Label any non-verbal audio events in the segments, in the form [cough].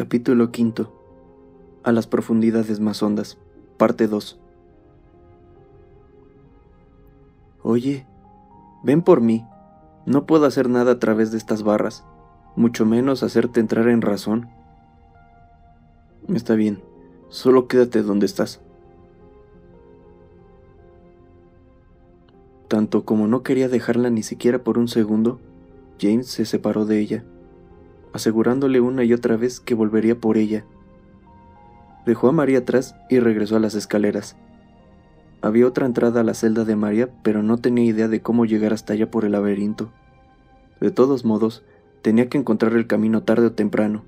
Capítulo V A las profundidades más hondas. Parte 2 Oye, ven por mí. No puedo hacer nada a través de estas barras, mucho menos hacerte entrar en razón. Está bien, solo quédate donde estás. Tanto como no quería dejarla ni siquiera por un segundo, James se separó de ella, asegurándole una y otra vez que volvería por ella. Dejó a María atrás y regresó a las escaleras. Había otra entrada a la celda de María, pero no tenía idea de cómo llegar hasta allá por el laberinto. De todos modos, tenía que encontrar el camino tarde o temprano.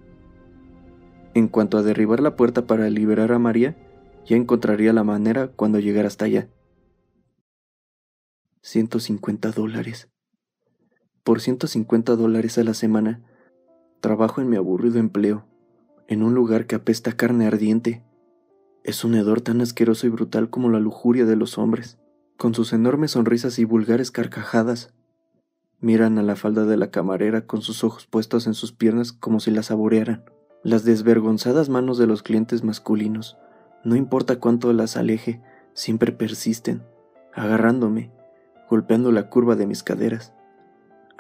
En cuanto a derribar la puerta para liberar a María, ya encontraría la manera cuando llegara hasta allá. 150 dólares. Por 150 dólares a la semana, trabajo en mi aburrido empleo, en un lugar que apesta carne ardiente. Es un hedor tan asqueroso y brutal como la lujuria de los hombres, con sus enormes sonrisas y vulgares carcajadas. Miran a la falda de la camarera con sus ojos puestos en sus piernas como si la saborearan. Las desvergonzadas manos de los clientes masculinos, no importa cuánto las aleje, siempre persisten, agarrándome, golpeando la curva de mis caderas.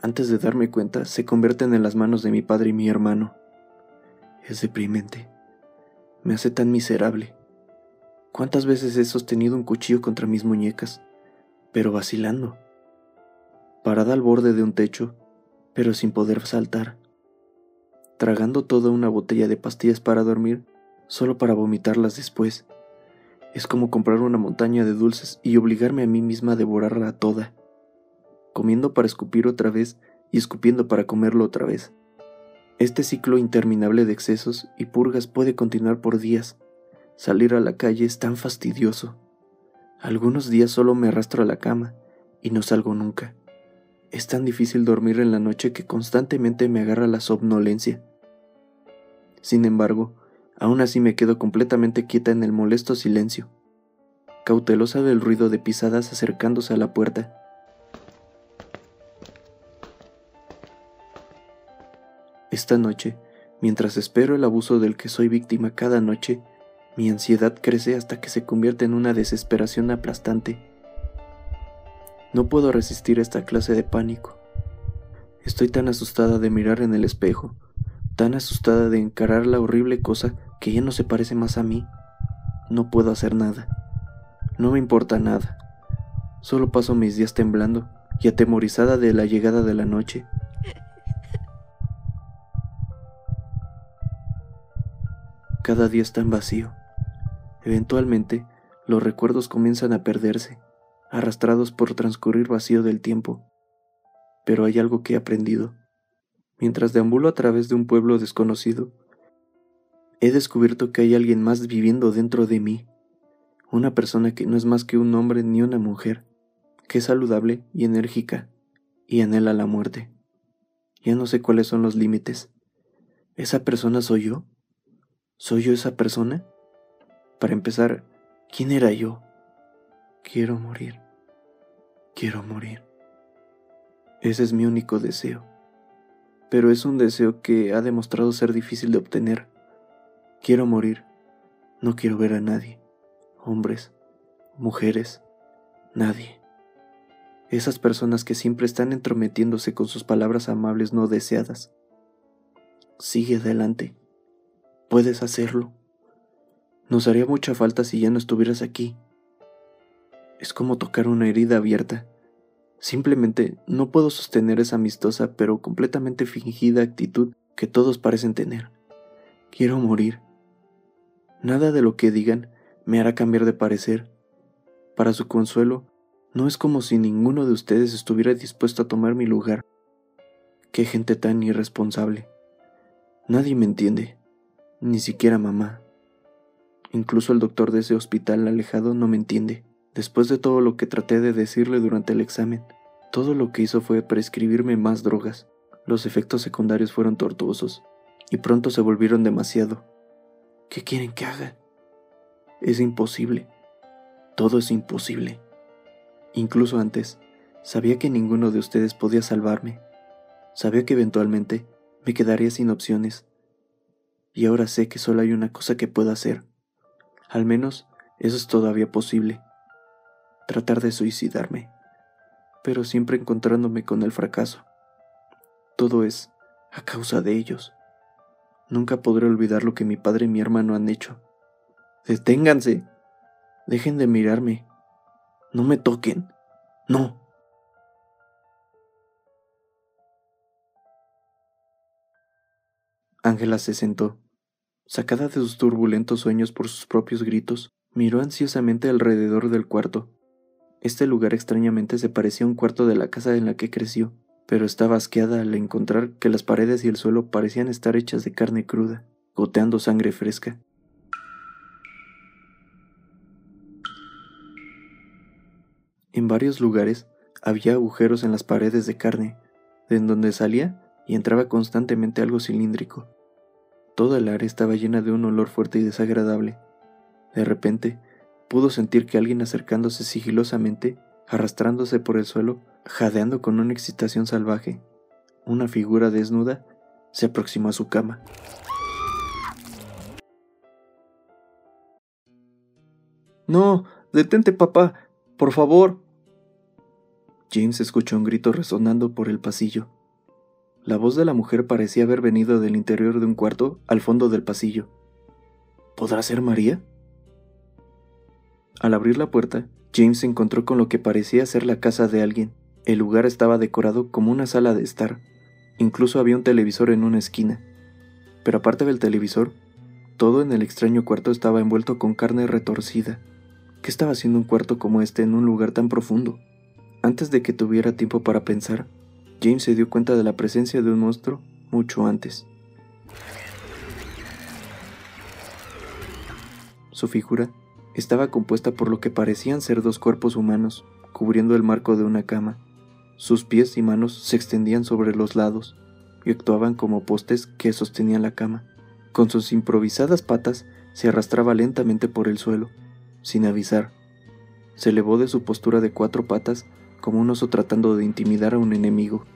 Antes de darme cuenta, se convierten en las manos de mi padre y mi hermano. Es deprimente. Me hace tan miserable. ¿Cuántas veces he sostenido un cuchillo contra mis muñecas? Pero vacilando. Parada al borde de un techo, pero sin poder saltar. Tragando toda una botella de pastillas para dormir, solo para vomitarlas después. Es como comprar una montaña de dulces y obligarme a mí misma a devorarla toda, comiendo para escupir otra vez y escupiendo para comerlo otra vez. Este ciclo interminable de excesos y purgas puede continuar por días. Salir a la calle es tan fastidioso. Algunos días solo me arrastro a la cama y no salgo nunca. Es tan difícil dormir en la noche que constantemente me agarra la somnolencia. Sin embargo, Aún así me quedo completamente quieta en el molesto silencio, cautelosa del ruido de pisadas acercándose a la puerta. Esta noche, mientras espero el abuso del que soy víctima cada noche, mi ansiedad crece hasta que se convierte en una desesperación aplastante. No puedo resistir esta clase de pánico. Estoy tan asustada de mirar en el espejo, tan asustada de encarar la horrible cosa que ya no se parece más a mí. No puedo hacer nada. No me importa nada. Solo paso mis días temblando y atemorizada de la llegada de la noche. Cada día está en vacío. Eventualmente, los recuerdos comienzan a perderse, arrastrados por transcurrir vacío del tiempo. Pero hay algo que he aprendido. Mientras deambulo a través de un pueblo desconocido, he descubierto que hay alguien más viviendo dentro de mí, una persona que no es más que un hombre ni una mujer, que es saludable y enérgica y anhela la muerte. Ya no sé cuáles son los límites. ¿Esa persona soy yo? ¿Soy yo esa persona? Para empezar, ¿quién era yo? Quiero morir. Quiero morir. Ese es mi único deseo. Pero es un deseo que ha demostrado ser difícil de obtener. Quiero morir. No quiero ver a nadie. Hombres, mujeres, nadie. Esas personas que siempre están entrometiéndose con sus palabras amables no deseadas. Sigue adelante. Puedes hacerlo. Nos haría mucha falta si ya no estuvieras aquí. Es como tocar una herida abierta. Simplemente no puedo sostener esa amistosa pero completamente fingida actitud que todos parecen tener. Quiero morir. Nada de lo que digan me hará cambiar de parecer. Para su consuelo, no es como si ninguno de ustedes estuviera dispuesto a tomar mi lugar. Qué gente tan irresponsable. Nadie me entiende, ni siquiera mamá. Incluso el doctor de ese hospital alejado no me entiende. Después de todo lo que traté de decirle durante el examen, todo lo que hizo fue prescribirme más drogas. Los efectos secundarios fueron tortuosos y pronto se volvieron demasiado. ¿Qué quieren que haga? Es imposible. Todo es imposible. Incluso antes, sabía que ninguno de ustedes podía salvarme. Sabía que eventualmente me quedaría sin opciones. Y ahora sé que solo hay una cosa que puedo hacer. Al menos eso es todavía posible. Tratar de suicidarme, pero siempre encontrándome con el fracaso. Todo es a causa de ellos. Nunca podré olvidar lo que mi padre y mi hermano han hecho. Deténganse. Dejen de mirarme. No me toquen. No. Ángela se sentó. Sacada de sus turbulentos sueños por sus propios gritos, miró ansiosamente alrededor del cuarto. Este lugar extrañamente se parecía a un cuarto de la casa en la que creció, pero estaba asqueada al encontrar que las paredes y el suelo parecían estar hechas de carne cruda, goteando sangre fresca. En varios lugares había agujeros en las paredes de carne, de donde salía y entraba constantemente algo cilíndrico. Toda el área estaba llena de un olor fuerte y desagradable. De repente, pudo sentir que alguien acercándose sigilosamente, arrastrándose por el suelo, jadeando con una excitación salvaje. Una figura desnuda se aproximó a su cama. No, detente, papá, por favor. James escuchó un grito resonando por el pasillo. La voz de la mujer parecía haber venido del interior de un cuarto al fondo del pasillo. ¿Podrá ser María? Al abrir la puerta, James se encontró con lo que parecía ser la casa de alguien. El lugar estaba decorado como una sala de estar. Incluso había un televisor en una esquina. Pero aparte del televisor, todo en el extraño cuarto estaba envuelto con carne retorcida. ¿Qué estaba haciendo un cuarto como este en un lugar tan profundo? Antes de que tuviera tiempo para pensar, James se dio cuenta de la presencia de un monstruo mucho antes. Su figura estaba compuesta por lo que parecían ser dos cuerpos humanos, cubriendo el marco de una cama. Sus pies y manos se extendían sobre los lados y actuaban como postes que sostenían la cama. Con sus improvisadas patas se arrastraba lentamente por el suelo, sin avisar. Se elevó de su postura de cuatro patas como un oso tratando de intimidar a un enemigo.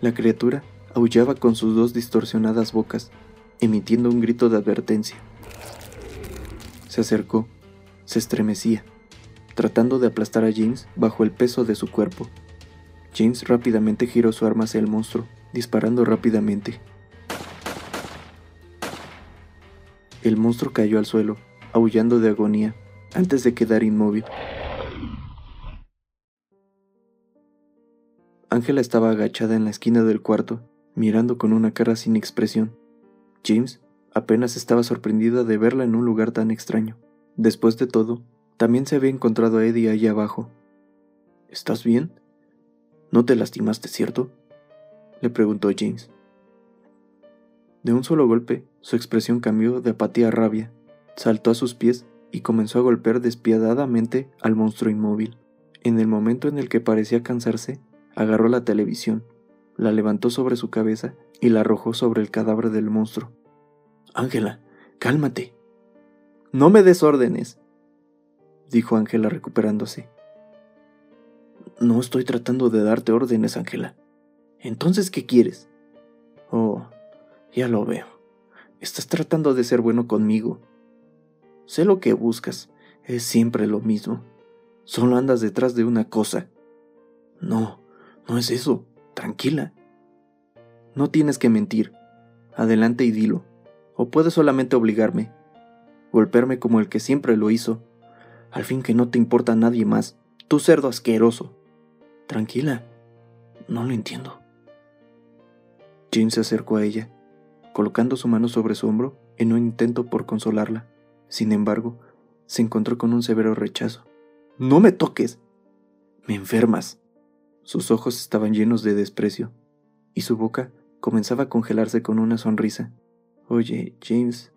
La criatura aullaba con sus dos distorsionadas bocas, emitiendo un grito de advertencia. Se acercó, se estremecía, tratando de aplastar a James bajo el peso de su cuerpo. James rápidamente giró su arma hacia el monstruo, disparando rápidamente. El monstruo cayó al suelo, aullando de agonía, antes de quedar inmóvil. Ángela estaba agachada en la esquina del cuarto, mirando con una cara sin expresión. James apenas estaba sorprendida de verla en un lugar tan extraño. Después de todo, también se había encontrado a Eddie allá abajo. ¿Estás bien? ¿No te lastimaste, cierto? le preguntó James. De un solo golpe, su expresión cambió de apatía a rabia. Saltó a sus pies y comenzó a golpear despiadadamente al monstruo inmóvil. En el momento en el que parecía cansarse, agarró la televisión, la levantó sobre su cabeza y la arrojó sobre el cadáver del monstruo. Ángela, cálmate. No me des órdenes, dijo Ángela recuperándose. No estoy tratando de darte órdenes, Ángela. Entonces, ¿qué quieres? Oh, ya lo veo. Estás tratando de ser bueno conmigo. Sé lo que buscas. Es siempre lo mismo. Solo andas detrás de una cosa. No, no es eso. Tranquila. No tienes que mentir. Adelante y dilo. O puedes solamente obligarme. Golpearme como el que siempre lo hizo. Al fin que no te importa nadie más. Tú cerdo asqueroso. Tranquila. No lo entiendo. Jim se acercó a ella, colocando su mano sobre su hombro en un intento por consolarla. Sin embargo, se encontró con un severo rechazo. No me toques. Me enfermas. Sus ojos estaban llenos de desprecio, y su boca comenzaba a congelarse con una sonrisa. Oye, James,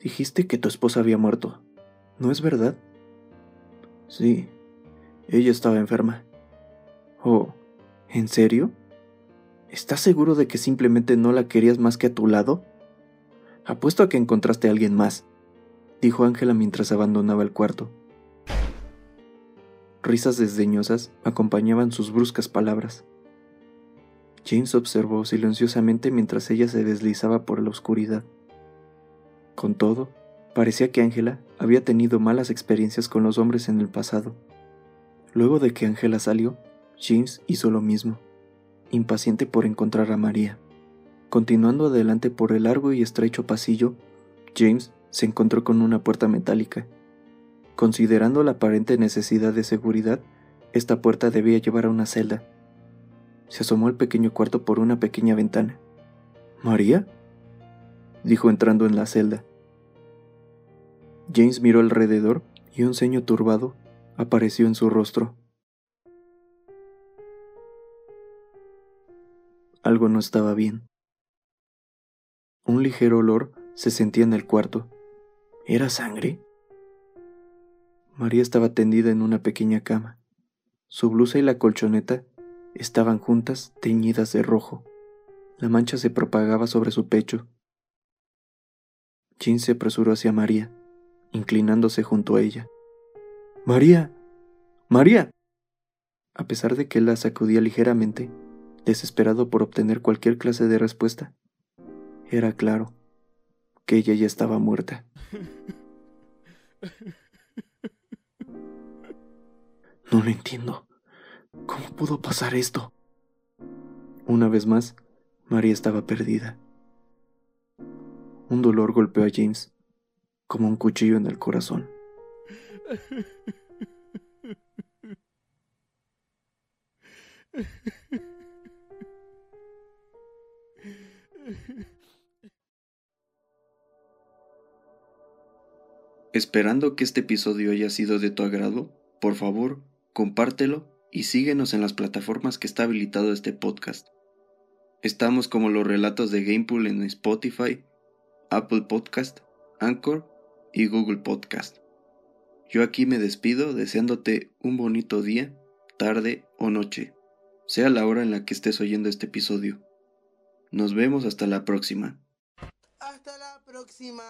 dijiste que tu esposa había muerto, ¿no es verdad? Sí, ella estaba enferma. Oh, ¿en serio? ¿Estás seguro de que simplemente no la querías más que a tu lado? Apuesto a que encontraste a alguien más, dijo Ángela mientras abandonaba el cuarto. Risas desdeñosas acompañaban sus bruscas palabras. James observó silenciosamente mientras ella se deslizaba por la oscuridad. Con todo, parecía que Ángela había tenido malas experiencias con los hombres en el pasado. Luego de que Ángela salió, James hizo lo mismo, impaciente por encontrar a María. Continuando adelante por el largo y estrecho pasillo, James se encontró con una puerta metálica. Considerando la aparente necesidad de seguridad, esta puerta debía llevar a una celda. Se asomó al pequeño cuarto por una pequeña ventana. ¿María? dijo entrando en la celda. James miró alrededor y un ceño turbado apareció en su rostro. Algo no estaba bien. Un ligero olor se sentía en el cuarto. ¿Era sangre? María estaba tendida en una pequeña cama. Su blusa y la colchoneta estaban juntas, teñidas de rojo. La mancha se propagaba sobre su pecho. Jean se apresuró hacia María, inclinándose junto a ella. María. María. A pesar de que la sacudía ligeramente, desesperado por obtener cualquier clase de respuesta, era claro que ella ya estaba muerta. [laughs] No lo entiendo. ¿Cómo pudo pasar esto? Una vez más, María estaba perdida. Un dolor golpeó a James como un cuchillo en el corazón. Esperando que este episodio haya sido de tu agrado, por favor, compártelo y síguenos en las plataformas que está habilitado este podcast. Estamos como los relatos de Gamepool en Spotify, Apple Podcast, Anchor y Google Podcast. Yo aquí me despido deseándote un bonito día, tarde o noche, sea la hora en la que estés oyendo este episodio. Nos vemos hasta la próxima. Hasta la próxima.